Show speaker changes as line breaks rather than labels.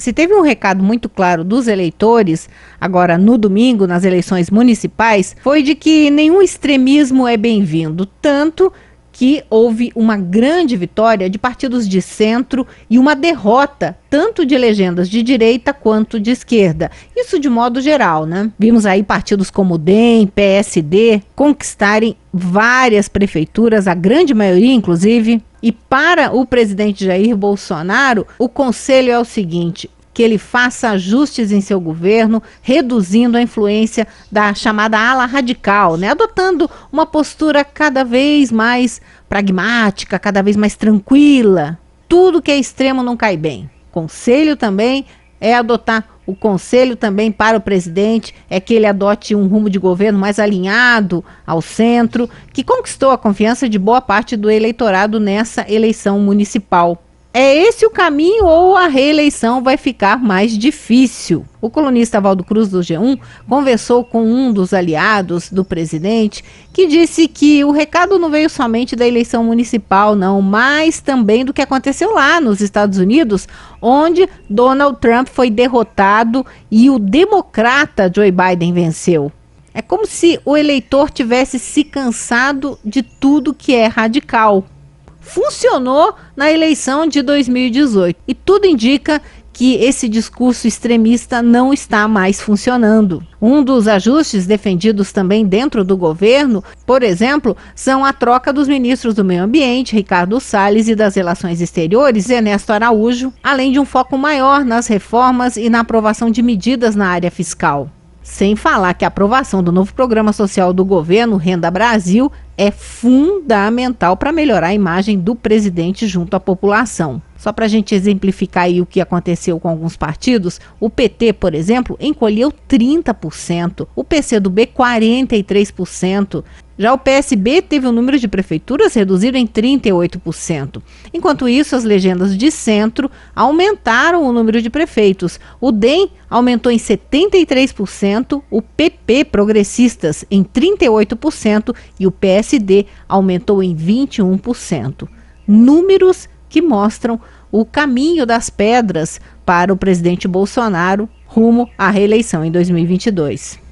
se teve um recado muito claro dos eleitores, agora no domingo, nas eleições municipais, foi de que nenhum extremismo é bem-vindo, tanto que houve uma grande vitória de partidos de centro e uma derrota tanto de legendas de direita quanto de esquerda. Isso de modo geral, né? Vimos aí partidos como DEM, PSD conquistarem várias prefeituras, a grande maioria inclusive. E para o presidente Jair Bolsonaro, o conselho é o seguinte: que ele faça ajustes em seu governo, reduzindo a influência da chamada ala radical, né? adotando uma postura cada vez mais pragmática, cada vez mais tranquila. Tudo que é extremo não cai bem. Conselho também é adotar o conselho também para o presidente é que ele adote um rumo de governo mais alinhado ao centro, que conquistou a confiança de boa parte do eleitorado nessa eleição municipal. É esse o caminho ou a reeleição vai ficar mais difícil? O colunista Valdo Cruz do G1 conversou com um dos aliados do presidente que disse que o recado não veio somente da eleição municipal, não, mas também do que aconteceu lá nos Estados Unidos, onde Donald Trump foi derrotado e o democrata Joe Biden venceu. É como se o eleitor tivesse se cansado de tudo que é radical funcionou na eleição de 2018. E tudo indica que esse discurso extremista não está mais funcionando. Um dos ajustes defendidos também dentro do governo, por exemplo, são a troca dos ministros do Meio Ambiente, Ricardo Salles, e das Relações Exteriores, Ernesto Araújo, além de um foco maior nas reformas e na aprovação de medidas na área fiscal. Sem falar que a aprovação do novo programa social do governo, Renda Brasil, é fundamental para melhorar a imagem do presidente junto à população. Só para a gente exemplificar aí o que aconteceu com alguns partidos, o PT, por exemplo, encolheu 30%, o PCdoB 43%. Já o PSB teve o número de prefeituras reduzido em 38%. Enquanto isso, as legendas de centro aumentaram o número de prefeitos. O DEM aumentou em 73%, o PP progressistas em 38% e o PSD aumentou em 21%. Números que mostram o caminho das pedras para o presidente Bolsonaro rumo à reeleição em 2022.